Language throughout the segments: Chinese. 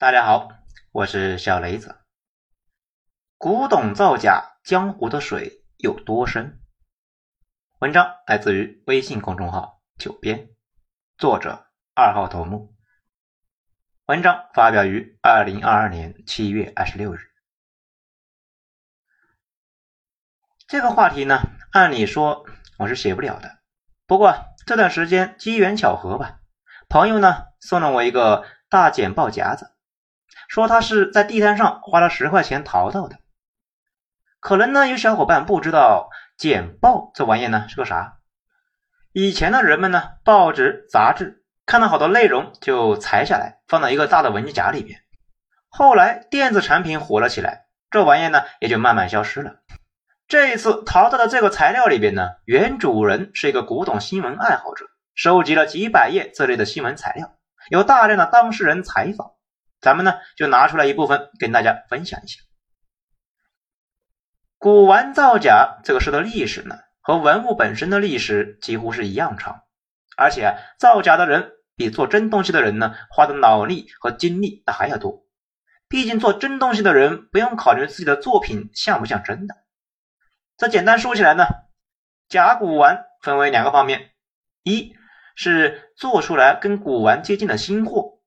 大家好，我是小雷子。古董造假，江湖的水有多深？文章来自于微信公众号“九编”，作者二号头目。文章发表于二零二二年七月二十六日。这个话题呢，按理说我是写不了的，不过这段时间机缘巧合吧，朋友呢送了我一个大剪报夹子。说他是在地摊上花了十块钱淘到的，可能呢有小伙伴不知道剪报这玩意呢是个啥。以前的人们呢，报纸、杂志看到好多内容就裁下来放到一个大的文件夹里边。后来电子产品火了起来，这玩意呢也就慢慢消失了。这一次淘到的这个材料里边呢，原主人是一个古董新闻爱好者，收集了几百页这类的新闻材料，有大量的当事人采访。咱们呢就拿出来一部分跟大家分享一下。古玩造假这个事的历史呢，和文物本身的历史几乎是一样长，而且造假的人比做真东西的人呢花的脑力和精力那还要多。毕竟做真东西的人不用考虑自己的作品像不像真的。这简单说起来呢，假古玩分为两个方面，一是做出来跟古玩接近的新货。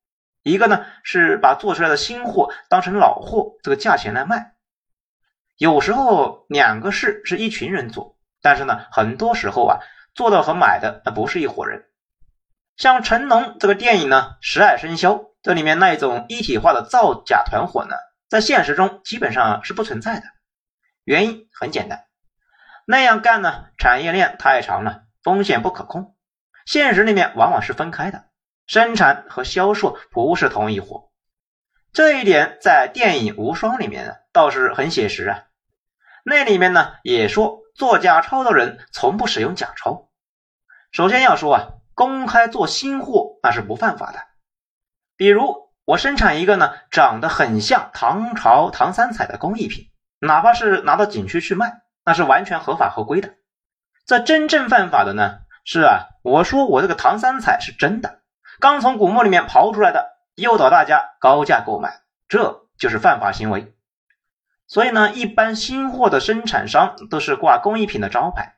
一个呢是把做出来的新货当成老货这个价钱来卖，有时候两个事是一群人做，但是呢很多时候啊做的和买的那不是一伙人。像成龙这个电影呢《十二生肖》这里面那一种一体化的造假团伙呢，在现实中基本上是不存在的。原因很简单，那样干呢产业链太长了，风险不可控，现实里面往往是分开的。生产和销售不是同一伙，这一点在电影《无双》里面倒是很写实啊。那里面呢也说，做假钞的人从不使用假钞。首先要说啊，公开做新货那是不犯法的。比如我生产一个呢长得很像唐朝唐三彩的工艺品，哪怕是拿到景区去卖，那是完全合法合规的。这真正犯法的呢是啊，我说我这个唐三彩是真的。刚从古墓里面刨出来的，诱导大家高价购买，这就是犯法行为。所以呢，一般新货的生产商都是挂工艺品的招牌，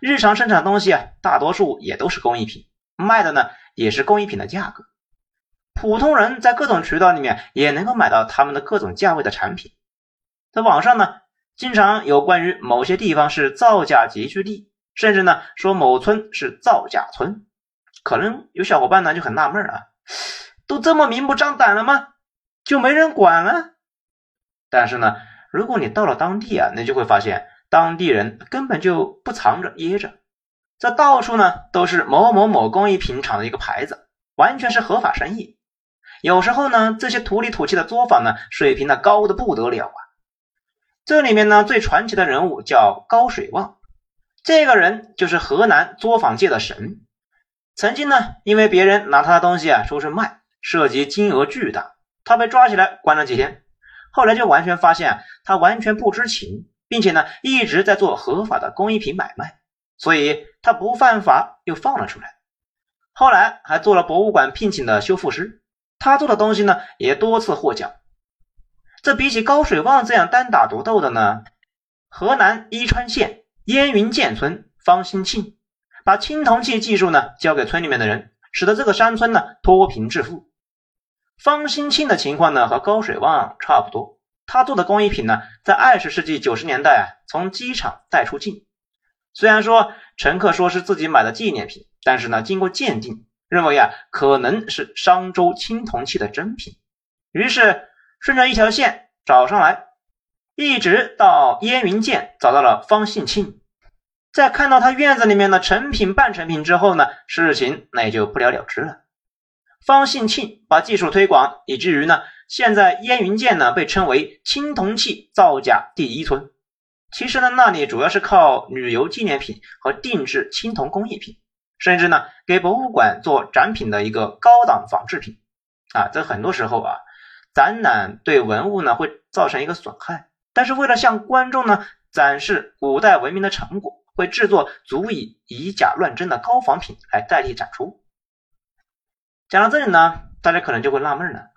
日常生产的东西啊，大多数也都是工艺品，卖的呢也是工艺品的价格。普通人在各种渠道里面也能够买到他们的各种价位的产品。在网上呢，经常有关于某些地方是造假集聚地，甚至呢说某村是造假村。可能有小伙伴呢就很纳闷啊，都这么明目张胆了吗？就没人管了？但是呢，如果你到了当地啊，那就会发现当地人根本就不藏着掖着，这到处呢都是某某某工艺品厂的一个牌子，完全是合法生意。有时候呢，这些土里土气的作坊呢，水平呢高的不得了啊。这里面呢最传奇的人物叫高水旺，这个人就是河南作坊界的神。曾经呢，因为别人拿他的东西啊出去卖，涉及金额巨大，他被抓起来关了几天。后来就完全发现他完全不知情，并且呢一直在做合法的工艺品买卖，所以他不犯法又放了出来。后来还做了博物馆聘请的修复师，他做的东西呢也多次获奖。这比起高水旺这样单打独斗的呢，河南伊川县烟云涧村方兴庆。把青铜器技术呢交给村里面的人，使得这个山村呢脱贫致富。方兴庆的情况呢和高水旺差不多，他做的工艺品呢在二十世纪九十年代啊从机场带出境，虽然说乘客说是自己买的纪念品，但是呢经过鉴定，认为啊可能是商周青铜器的真品，于是顺着一条线找上来，一直到烟云涧找到了方兴庆。在看到他院子里面的成品、半成品之后呢，事情那也就不了了之了。方信庆把技术推广，以至于呢，现在烟云涧呢被称为青铜器造假第一村。其实呢，那里主要是靠旅游纪念品和定制青铜工艺品，甚至呢给博物馆做展品的一个高档仿制品。啊，这很多时候啊，展览对文物呢会造成一个损害，但是为了向观众呢展示古代文明的成果。会制作足以以假乱真的高仿品来代替展出。讲到这里呢，大家可能就会纳闷了：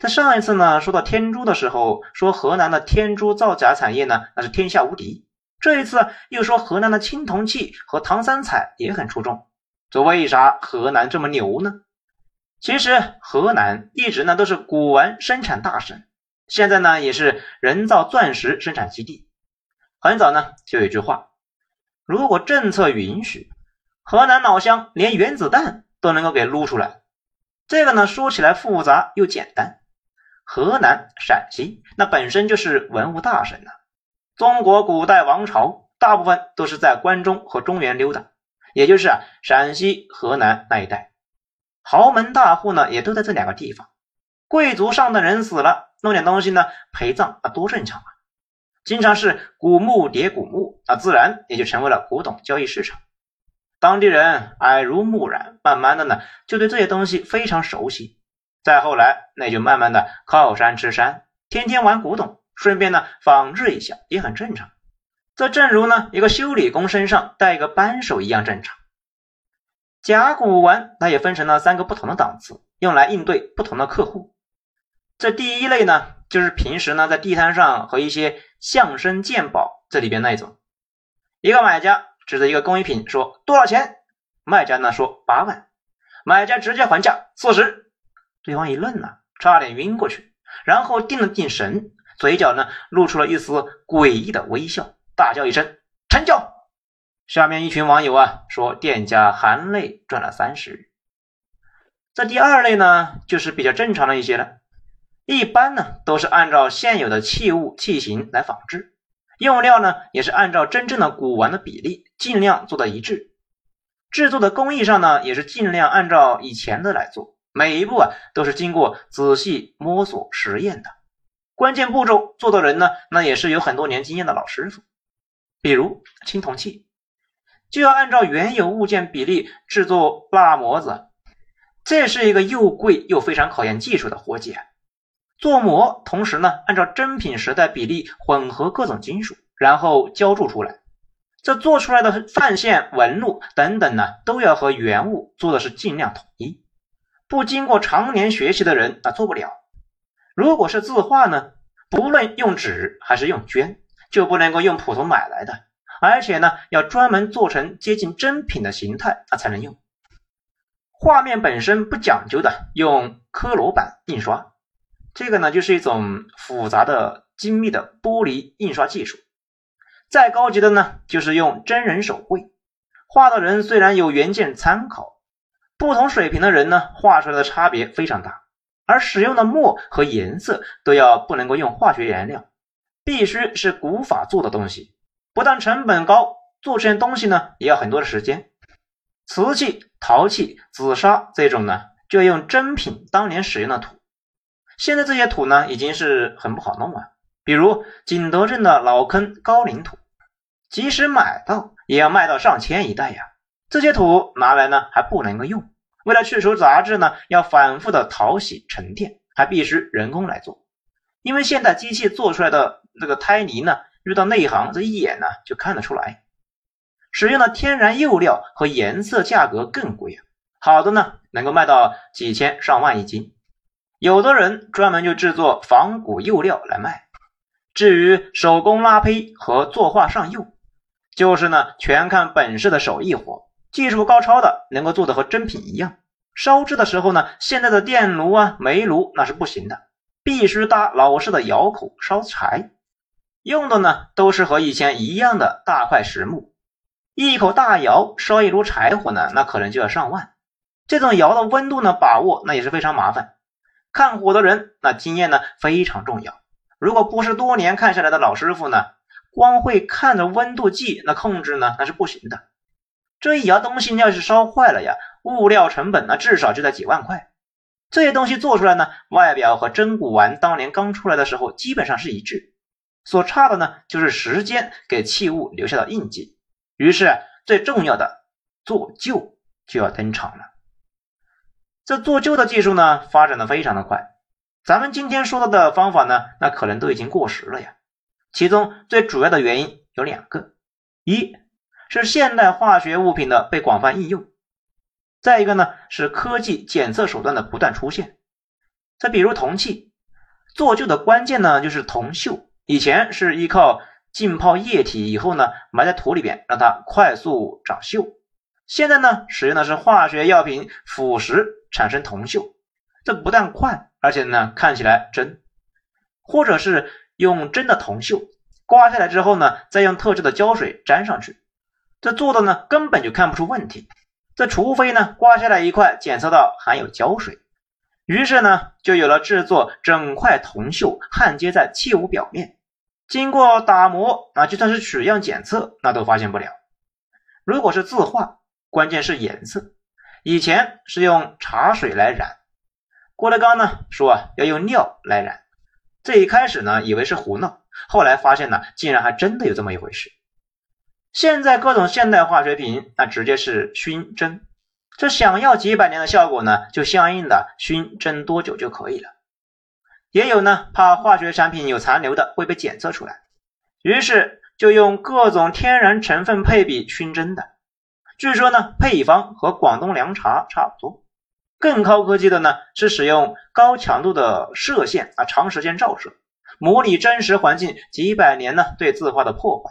在上一次呢说到天珠的时候，说河南的天珠造假产业呢那是天下无敌。这一次又说河南的青铜器和唐三彩也很出众。这为啥河南这么牛呢？其实河南一直呢都是古玩生产大省，现在呢也是人造钻石生产基地。很早呢就有一句话：如果政策允许，河南老乡连原子弹都能够给撸出来。这个呢说起来复杂又简单。河南、陕西那本身就是文物大省呢。中国古代王朝大部分都是在关中和中原溜达，也就是啊陕西、河南那一带，豪门大户呢也都在这两个地方。贵族上等人死了，弄点东西呢陪葬啊，多正常啊！经常是古墓叠古墓那，自然也就成为了古董交易市场。当地人耳濡目染，慢慢的呢就对这些东西非常熟悉。再后来，那就慢慢的靠山吃山，天天玩古董，顺便呢仿制一下也很正常。这正如呢一个修理工身上带一个扳手一样正常。甲骨文它也分成了三个不同的档次，用来应对不同的客户。这第一类呢，就是平时呢在地摊上和一些相声鉴宝这里边那一种。一个买家指着一个工艺品说多少钱，卖家呢说八万，买家直接还价四十。对方一愣呢，差点晕过去，然后定了定神，嘴角呢露出了一丝诡异的微笑，大叫一声“成交”。下面一群网友啊说，店家含泪赚了三十。这第二类呢，就是比较正常的一些了，一般呢都是按照现有的器物器型来仿制，用料呢也是按照真正的古玩的比例，尽量做到一致，制作的工艺上呢也是尽量按照以前的来做。每一步啊都是经过仔细摸索实验的，关键步骤做的人呢，那也是有很多年经验的老师傅。比如青铜器，就要按照原有物件比例制作蜡模子，这是一个又贵又非常考验技术的活计。做模同时呢，按照真品时代比例混合各种金属，然后浇铸出来。这做出来的范线、纹路等等呢，都要和原物做的是尽量统一。不经过常年学习的人啊，做不了。如果是字画呢，不论用纸还是用绢，就不能够用普通买来的，而且呢，要专门做成接近真品的形态啊才能用。画面本身不讲究的，用科罗版印刷，这个呢就是一种复杂的精密的玻璃印刷技术。再高级的呢，就是用真人手绘，画的人虽然有原件参考。不同水平的人呢，画出来的差别非常大，而使用的墨和颜色都要不能够用化学颜料，必须是古法做的东西，不但成本高，做出来东西呢也要很多的时间。瓷器、陶器、紫砂这种呢，就要用真品当年使用的土，现在这些土呢已经是很不好弄了，比如景德镇的老坑高岭土，即使买到也要卖到上千一袋呀。这些土拿来呢还不能够用，为了去除杂质呢，要反复的淘洗沉淀，还必须人工来做。因为现代机器做出来的这个胎泥呢，遇到内行这一眼呢就看得出来。使用的天然釉料和颜色价格更贵啊，好的呢能够卖到几千上万一斤，有的人专门就制作仿古釉料来卖。至于手工拉坯和作画上釉，就是呢全看本事的手艺活。技术高超的能够做的和真品一样，烧制的时候呢，现在的电炉啊、煤炉那是不行的，必须搭老式的窑口烧柴，用的呢都是和以前一样的大块实木，一口大窑烧一炉柴火呢，那可能就要上万。这种窑的温度呢把握那也是非常麻烦，看火的人那经验呢非常重要，如果不是多年看下来的老师傅呢，光会看着温度计那控制呢那是不行的。这一窑东西要是烧坏了呀，物料成本呢至少就在几万块。这些东西做出来呢，外表和真古玩当年刚出来的时候基本上是一致，所差的呢就是时间给器物留下的印记。于是最重要的做旧就要登场了。这做旧的技术呢发展的非常的快，咱们今天说到的方法呢，那可能都已经过时了呀。其中最主要的原因有两个，一。是现代化学物品的被广泛应用，再一个呢是科技检测手段的不断出现。再比如铜器，做旧的关键呢就是铜锈，以前是依靠浸泡液体以后呢埋在土里边，让它快速长锈。现在呢，使用的是化学药品腐蚀产生铜锈，这不但快，而且呢看起来真。或者是用真的铜锈刮下来之后呢，再用特制的胶水粘上去，这做的呢根本就看不出问题。这除非呢刮下来一块检测到含有胶水，于是呢就有了制作整块铜锈焊接在器物表面，经过打磨啊，就算是取样检测那都发现不了。如果是字画。关键是颜色，以前是用茶水来染，郭德纲呢说啊要用尿来染，这一开始呢以为是胡闹，后来发现呢竟然还真的有这么一回事。现在各种现代化学品那直接是熏蒸，这想要几百年的效果呢，就相应的熏蒸多久就可以了。也有呢怕化学产品有残留的会被检测出来，于是就用各种天然成分配比熏蒸的。据说呢，配方和广东凉茶差不多。更高科技的呢，是使用高强度的射线啊，长时间照射，模拟真实环境几百年呢对字画的破坏。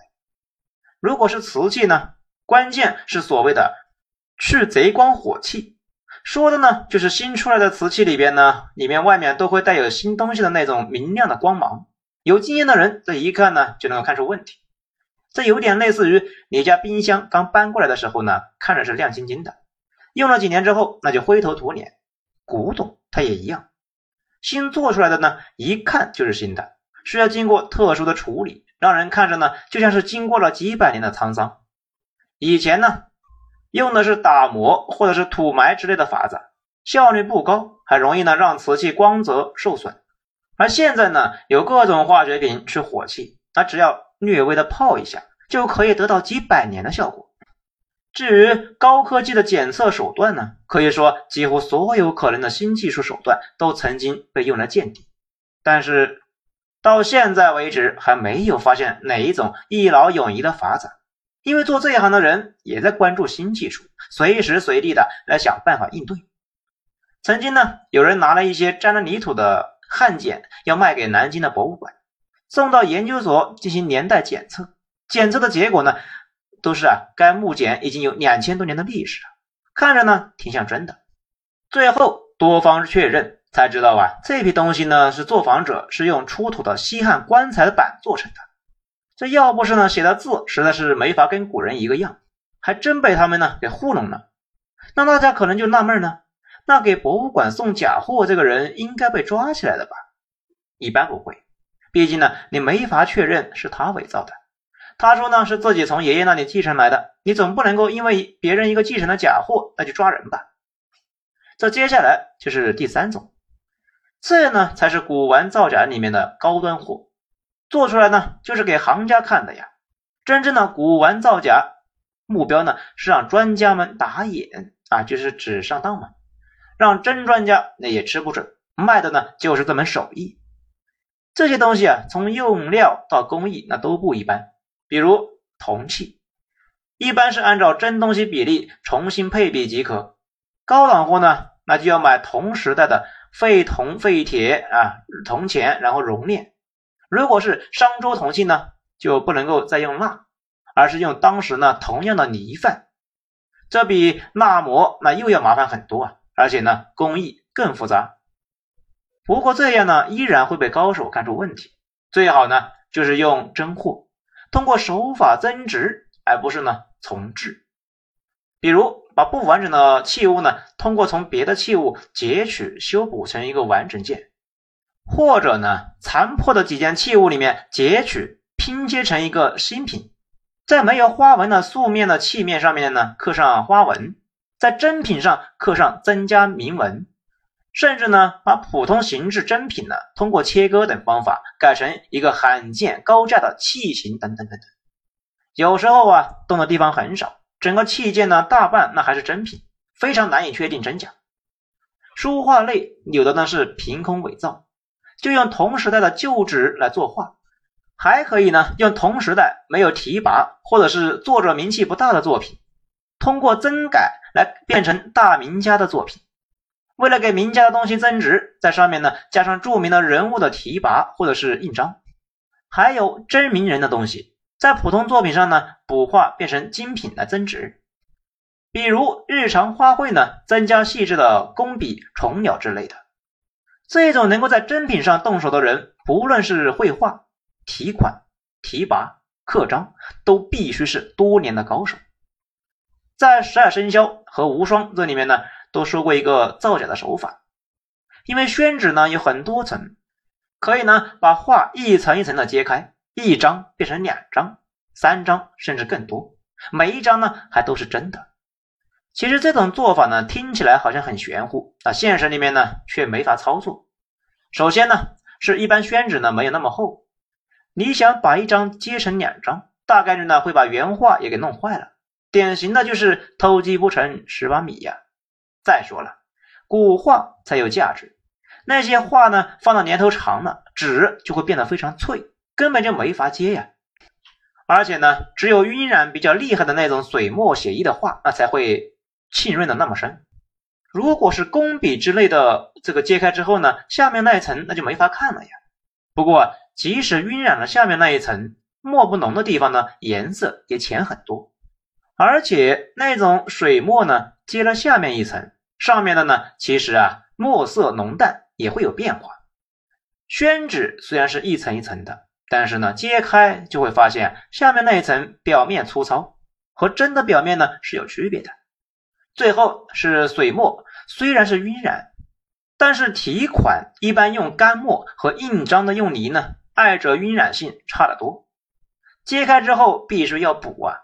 如果是瓷器呢，关键是所谓的去贼光火器，说的呢就是新出来的瓷器里边呢，里面外面都会带有新东西的那种明亮的光芒。有经验的人这一看呢，就能够看出问题。这有点类似于你家冰箱刚搬过来的时候呢，看着是亮晶晶的，用了几年之后那就灰头土脸。古董它也一样，新做出来的呢，一看就是新的，需要经过特殊的处理，让人看着呢就像是经过了几百年的沧桑。以前呢用的是打磨或者是土埋之类的法子，效率不高，还容易呢让瓷器光泽受损。而现在呢有各种化学品去火器，它只要。略微的泡一下就可以得到几百年的效果。至于高科技的检测手段呢，可以说几乎所有可能的新技术手段都曾经被用来鉴定，但是到现在为止还没有发现哪一种一劳永逸的法子。因为做这一行的人也在关注新技术，随时随地的来想办法应对。曾经呢，有人拿了一些沾了泥土的汉简要卖给南京的博物馆。送到研究所进行年代检测，检测的结果呢，都是啊，该木简已经有两千多年的历史了，看着呢挺像真的。最后多方确认才知道啊，这批东西呢是作坊者是用出土的西汉棺材的板做成的。这要不是呢写的字实在是没法跟古人一个样，还真被他们呢给糊弄了。那大家可能就纳闷呢，那给博物馆送假货这个人应该被抓起来的吧？一般不会。毕竟呢，你没法确认是他伪造的。他说呢是自己从爷爷那里继承来的，你总不能够因为别人一个继承的假货，那就抓人吧？这接下来就是第三种，这呢才是古玩造假里面的高端货，做出来呢就是给行家看的呀。真正的古玩造假目标呢是让专家们打眼啊，就是纸上当嘛，让真专家那也吃不准，卖的呢就是这门手艺。这些东西啊，从用料到工艺那都不一般。比如铜器，一般是按照真东西比例重新配比即可。高档货呢，那就要买同时代的废铜废铁啊铜钱，然后熔炼。如果是商周铜器呢，就不能够再用蜡，而是用当时呢同样的泥范。这比蜡模那又要麻烦很多啊，而且呢工艺更复杂。不过这样呢，依然会被高手看出问题。最好呢，就是用真货，通过手法增值，而不是呢重制。比如把不完整的器物呢，通过从别的器物截取修补成一个完整件，或者呢残破的几件器物里面截取拼接成一个新品，在没有花纹的素面的器面上面呢刻上花纹，在真品上刻上增加铭文。甚至呢，把普通形制真品呢，通过切割等方法改成一个罕见高价的器型等等等等。有时候啊，动的地方很少，整个器件呢，大半那还是真品，非常难以确定真假。书画类有的呢是凭空伪造，就用同时代的旧纸来作画，还可以呢用同时代没有提拔或者是作者名气不大的作品，通过增改来变成大名家的作品。为了给名家的东西增值，在上面呢加上著名的人物的题跋或者是印章，还有真名人的东西，在普通作品上呢补画变成精品来增值。比如日常花卉呢，增加细致的工笔、虫鸟之类的。这种能够在真品上动手的人，不论是绘画、题款、题跋、刻章，都必须是多年的高手。在十二生肖和无双这里面呢。都说过一个造假的手法，因为宣纸呢有很多层，可以呢把画一层一层的揭开，一张变成两张、三张，甚至更多，每一张呢还都是真的。其实这种做法呢听起来好像很玄乎啊，现实里面呢却没法操作。首先呢是一般宣纸呢没有那么厚，你想把一张揭成两张，大概率呢会把原画也给弄坏了，典型的就是偷鸡不成蚀把米呀。再说了，古画才有价值，那些画呢，放到年头长了，纸就会变得非常脆，根本就没法接呀。而且呢，只有晕染比较厉害的那种水墨写意的画，那才会浸润的那么深。如果是工笔之类的，这个揭开之后呢，下面那一层那就没法看了呀。不过，即使晕染了下面那一层，墨不浓的地方呢，颜色也浅很多。而且那种水墨呢，揭了下面一层。上面的呢，其实啊，墨色浓淡也会有变化。宣纸虽然是一层一层的，但是呢，揭开就会发现下面那一层表面粗糙，和真的表面呢是有区别的。最后是水墨，虽然是晕染，但是题款一般用干墨和印章的用泥呢，二者晕染性差得多。揭开之后必须要补啊。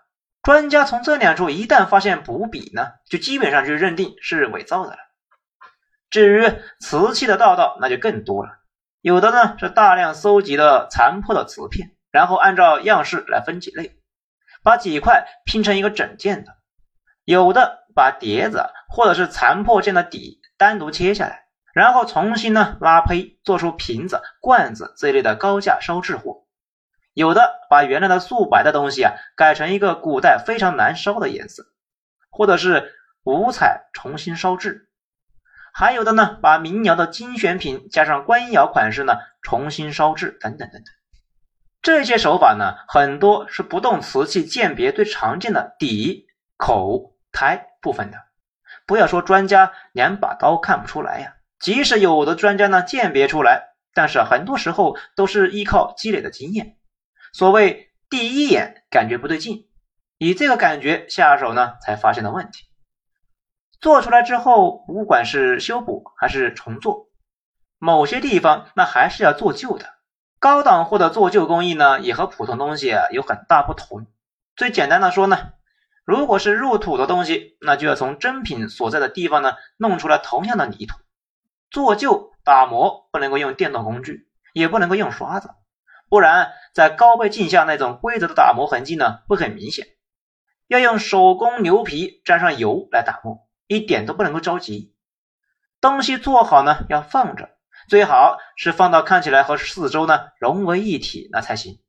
专家从这两处一旦发现补笔呢，就基本上就认定是伪造的了。至于瓷器的道道，那就更多了。有的呢是大量搜集的残破的瓷片，然后按照样式来分几类，把几块拼成一个整件的；有的把碟子或者是残破件的底单独切下来，然后重新呢拉胚，做出瓶子、罐子这一类的高价烧制货。有的把原来的素白的东西啊改成一个古代非常难烧的颜色，或者是五彩重新烧制；还有的呢把民窑的精选品加上官窑款式呢重新烧制，等等等等。这些手法呢很多是不动瓷器鉴别最常见的底、口、胎部分的。不要说专家两把刀看不出来呀，即使有的专家呢鉴别出来，但是很多时候都是依靠积累的经验。所谓第一眼感觉不对劲，以这个感觉下手呢，才发现了问题。做出来之后，不管是修补还是重做，某些地方那还是要做旧的。高档货的做旧工艺呢，也和普通东西啊有很大不同。最简单的说呢，如果是入土的东西，那就要从真品所在的地方呢弄出来同样的泥土。做旧打磨不能够用电动工具，也不能够用刷子。不然，在高倍镜下，那种规则的打磨痕迹呢，会很明显。要用手工牛皮沾上油来打磨，一点都不能够着急。东西做好呢，要放着，最好是放到看起来和四周呢融为一体，那才行。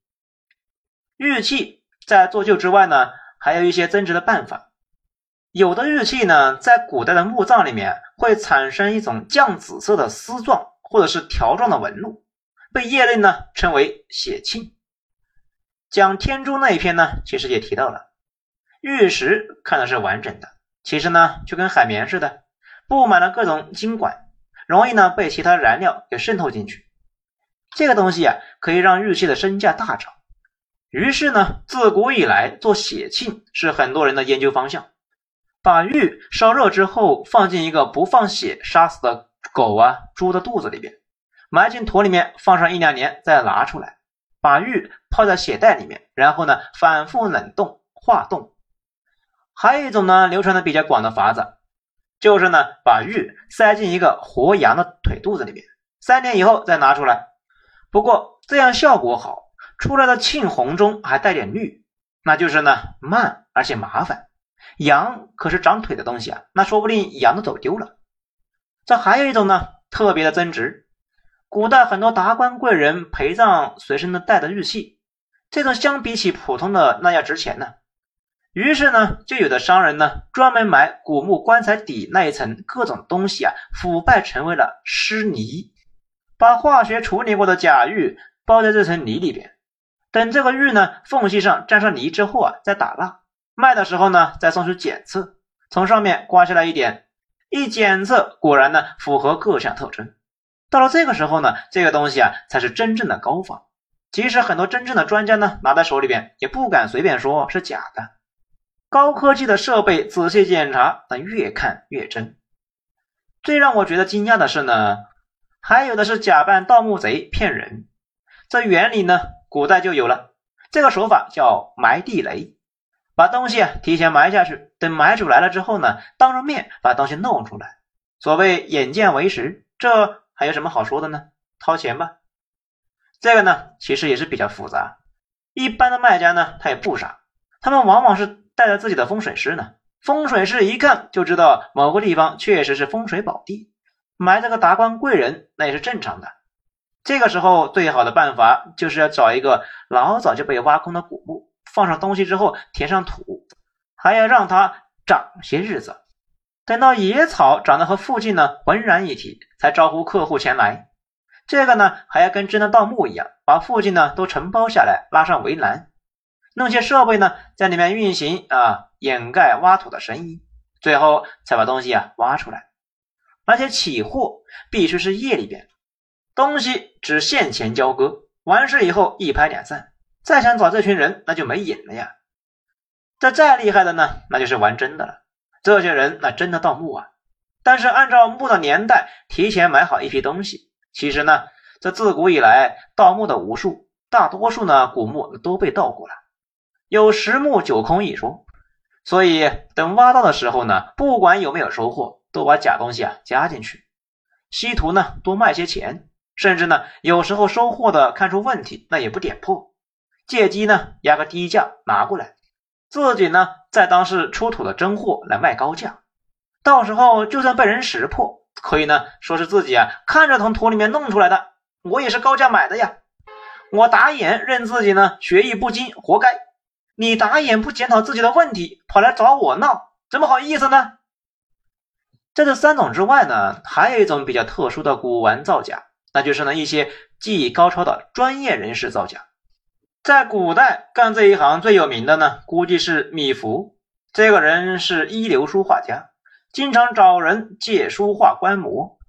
玉器在做旧之外呢，还有一些增值的办法。有的玉器呢，在古代的墓葬里面会产生一种酱紫色的丝状或者是条状的纹路。被业内呢称为血沁。讲天珠那一篇呢，其实也提到了，玉石看的是完整的，其实呢就跟海绵似的，布满了各种晶管，容易呢被其他燃料给渗透进去。这个东西啊，可以让玉器的身价大涨。于是呢，自古以来做血沁是很多人的研究方向。把玉烧热之后，放进一个不放血杀死的狗啊、猪的肚子里边。埋进土里面，放上一两年，再拿出来，把玉泡在血袋里面，然后呢，反复冷冻化冻。还有一种呢，流传的比较广的法子，就是呢，把玉塞进一个活羊的腿肚子里面，三年以后再拿出来。不过这样效果好，出来的沁红中还带点绿，那就是呢慢而且麻烦。羊可是长腿的东西啊，那说不定羊都走丢了。这还有一种呢，特别的增值。古代很多达官贵人陪葬随身的带的玉器，这种相比起普通的那要值钱呢。于是呢，就有的商人呢，专门买古墓棺材底那一层各种东西啊，腐败成为了湿泥，把化学处理过的假玉包在这层泥里边，等这个玉呢缝隙上沾上泥之后啊，再打蜡，卖的时候呢，再送去检测，从上面刮下来一点，一检测果然呢符合各项特征。到了这个时候呢，这个东西啊才是真正的高仿。即使很多真正的专家呢拿在手里边，也不敢随便说是假的。高科技的设备仔细检查，那越看越真。最让我觉得惊讶的是呢，还有的是假扮盗墓贼骗人。这原理呢，古代就有了。这个手法叫埋地雷，把东西啊提前埋下去，等买主来了之后呢，当着面把东西弄出来。所谓眼见为实，这还有什么好说的呢？掏钱吧。这个呢，其实也是比较复杂。一般的卖家呢，他也不傻，他们往往是带着自己的风水师呢。风水师一看就知道某个地方确实是风水宝地，埋这个达官贵人那也是正常的。这个时候最好的办法就是要找一个老早就被挖空的古墓，放上东西之后填上土，还要让它长些日子，等到野草长得和附近呢浑然一体，才招呼客户前来。这个呢，还要跟真的盗墓一样，把附近呢都承包下来，拉上围栏，弄些设备呢在里面运行啊，掩盖挖土的声音，最后才把东西啊挖出来。而且起货必须是夜里边，东西只现钱交割，完事以后一拍两散。再想找这群人，那就没影了呀。这再厉害的呢，那就是玩真的了。这些人那真的盗墓啊，但是按照墓的年代，提前买好一批东西。其实呢，这自古以来盗墓的无数，大多数呢古墓都被盗过了，有十墓九空一说。所以等挖到的时候呢，不管有没有收获，都把假东西啊加进去，稀图呢多卖些钱，甚至呢有时候收获的看出问题，那也不点破，借机呢压个低价拿过来，自己呢再当是出土的真货来卖高价，到时候就算被人识破。可以呢，说是自己啊看着从土里面弄出来的，我也是高价买的呀。我打眼认自己呢学艺不精，活该。你打眼不检讨自己的问题，跑来找我闹，怎么好意思呢？在这三种之外呢，还有一种比较特殊的古玩造假，那就是呢一些技艺高超的专业人士造假。在古代干这一行最有名的呢，估计是米芾。这个人是一流书画家。经常找人借书画观摩，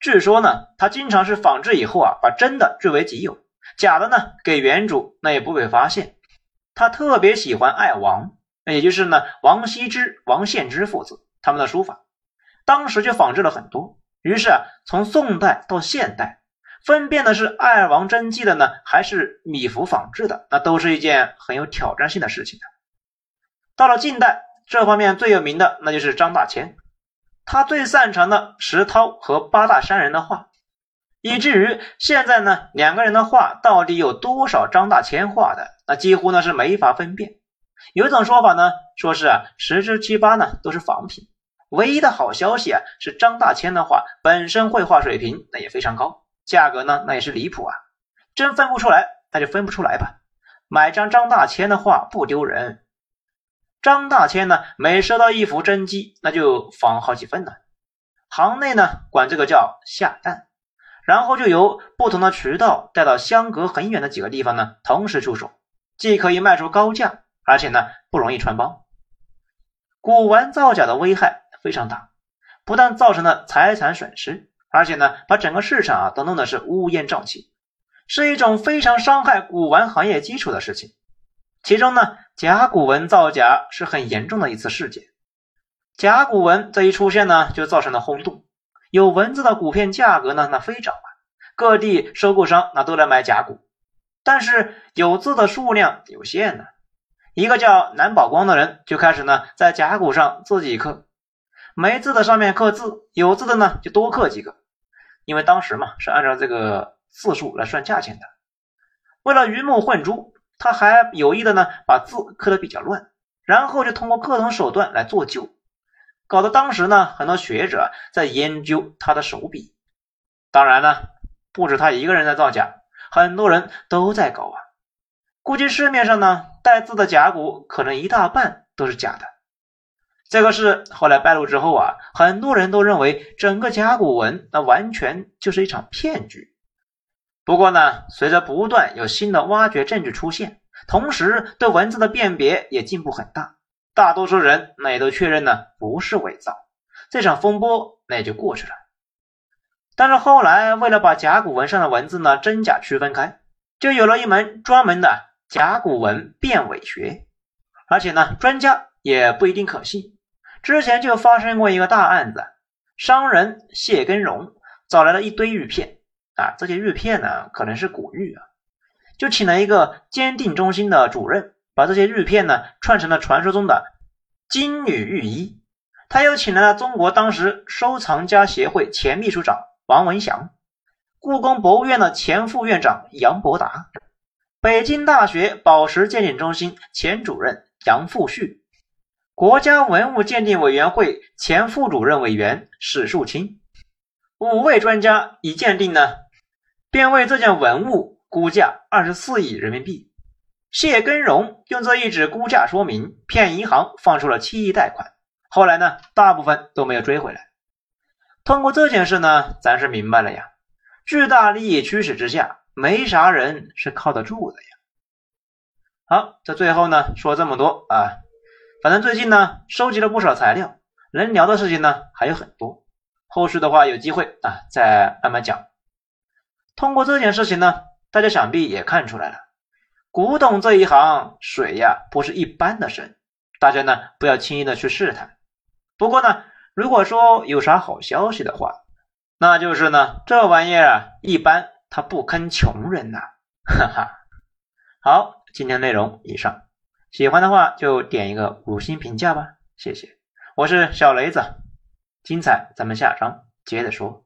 据说呢，他经常是仿制以后啊，把真的据为己有，假的呢给原主，那也不被发现。他特别喜欢爱王，也就是呢王羲之、王献之父子他们的书法，当时就仿制了很多。于是啊，从宋代到现代，分辨的是爱王真迹的呢，还是米芾仿制的，那都是一件很有挑战性的事情的。到了近代，这方面最有名的那就是张大千。他最擅长的石涛和八大山人的画，以至于现在呢，两个人的画到底有多少张大千画的，那几乎呢是没法分辨。有一种说法呢，说是啊十之七八呢都是仿品。唯一的好消息啊是张大千的画本身绘画水平那也非常高，价格呢那也是离谱啊。真分不出来，那就分不出来吧。买张张大千的画不丢人。张大千呢，每收到一幅真迹，那就仿好几份呢。行内呢，管这个叫下蛋，然后就由不同的渠道带到相隔很远的几个地方呢，同时出手，既可以卖出高价，而且呢，不容易穿帮。古玩造假的危害非常大，不但造成了财产损失，而且呢，把整个市场啊都弄得是乌烟瘴气，是一种非常伤害古玩行业基础的事情。其中呢，甲骨文造假是很严重的一次事件。甲骨文这一出现呢，就造成了轰动。有文字的骨片价格呢，那飞涨啊，各地收购商那都来买甲骨。但是有字的数量有限呢，一个叫南宝光的人就开始呢，在甲骨上自己刻，没字的上面刻字，有字的呢就多刻几个，因为当时嘛是按照这个字数来算价钱的。为了鱼目混珠。他还有意的呢，把字刻的比较乱，然后就通过各种手段来做旧，搞得当时呢，很多学者在研究他的手笔。当然呢，不止他一个人在造假，很多人都在搞啊。估计市面上呢，带字的甲骨可能一大半都是假的。这个事后来败露之后啊，很多人都认为整个甲骨文那完全就是一场骗局。不过呢，随着不断有新的挖掘证据出现，同时对文字的辨别也进步很大，大多数人那也都确认呢不是伪造，这场风波那也就过去了。但是后来为了把甲骨文上的文字呢真假区分开，就有了一门专门的甲骨文辨伪学，而且呢专家也不一定可信。之前就发生过一个大案子，商人谢根荣找来了一堆玉片。啊，这些玉片呢，可能是古玉啊，就请了一个鉴定中心的主任，把这些玉片呢串成了传说中的金女玉衣。他又请来了中国当时收藏家协会前秘书长王文祥，故宫博物院的前副院长杨伯达，北京大学宝石鉴定中心前主任杨富旭，国家文物鉴定委员会前副主任委员史树清，五位专家已鉴定呢。便为这件文物估价二十四亿人民币。谢根荣用这一纸估价说明骗银行放出了七亿贷款，后来呢，大部分都没有追回来。通过这件事呢，咱是明白了呀，巨大利益驱使之下，没啥人是靠得住的呀。好，这最后呢，说这么多啊，反正最近呢，收集了不少材料，能聊的事情呢还有很多，后续的话有机会啊，再慢慢讲。通过这件事情呢，大家想必也看出来了，古董这一行水呀不是一般的深，大家呢不要轻易的去试探。不过呢，如果说有啥好消息的话，那就是呢这玩意儿啊一般它不坑穷人呐，哈哈。好，今天内容以上，喜欢的话就点一个五星评价吧，谢谢。我是小雷子，精彩咱们下章接着说。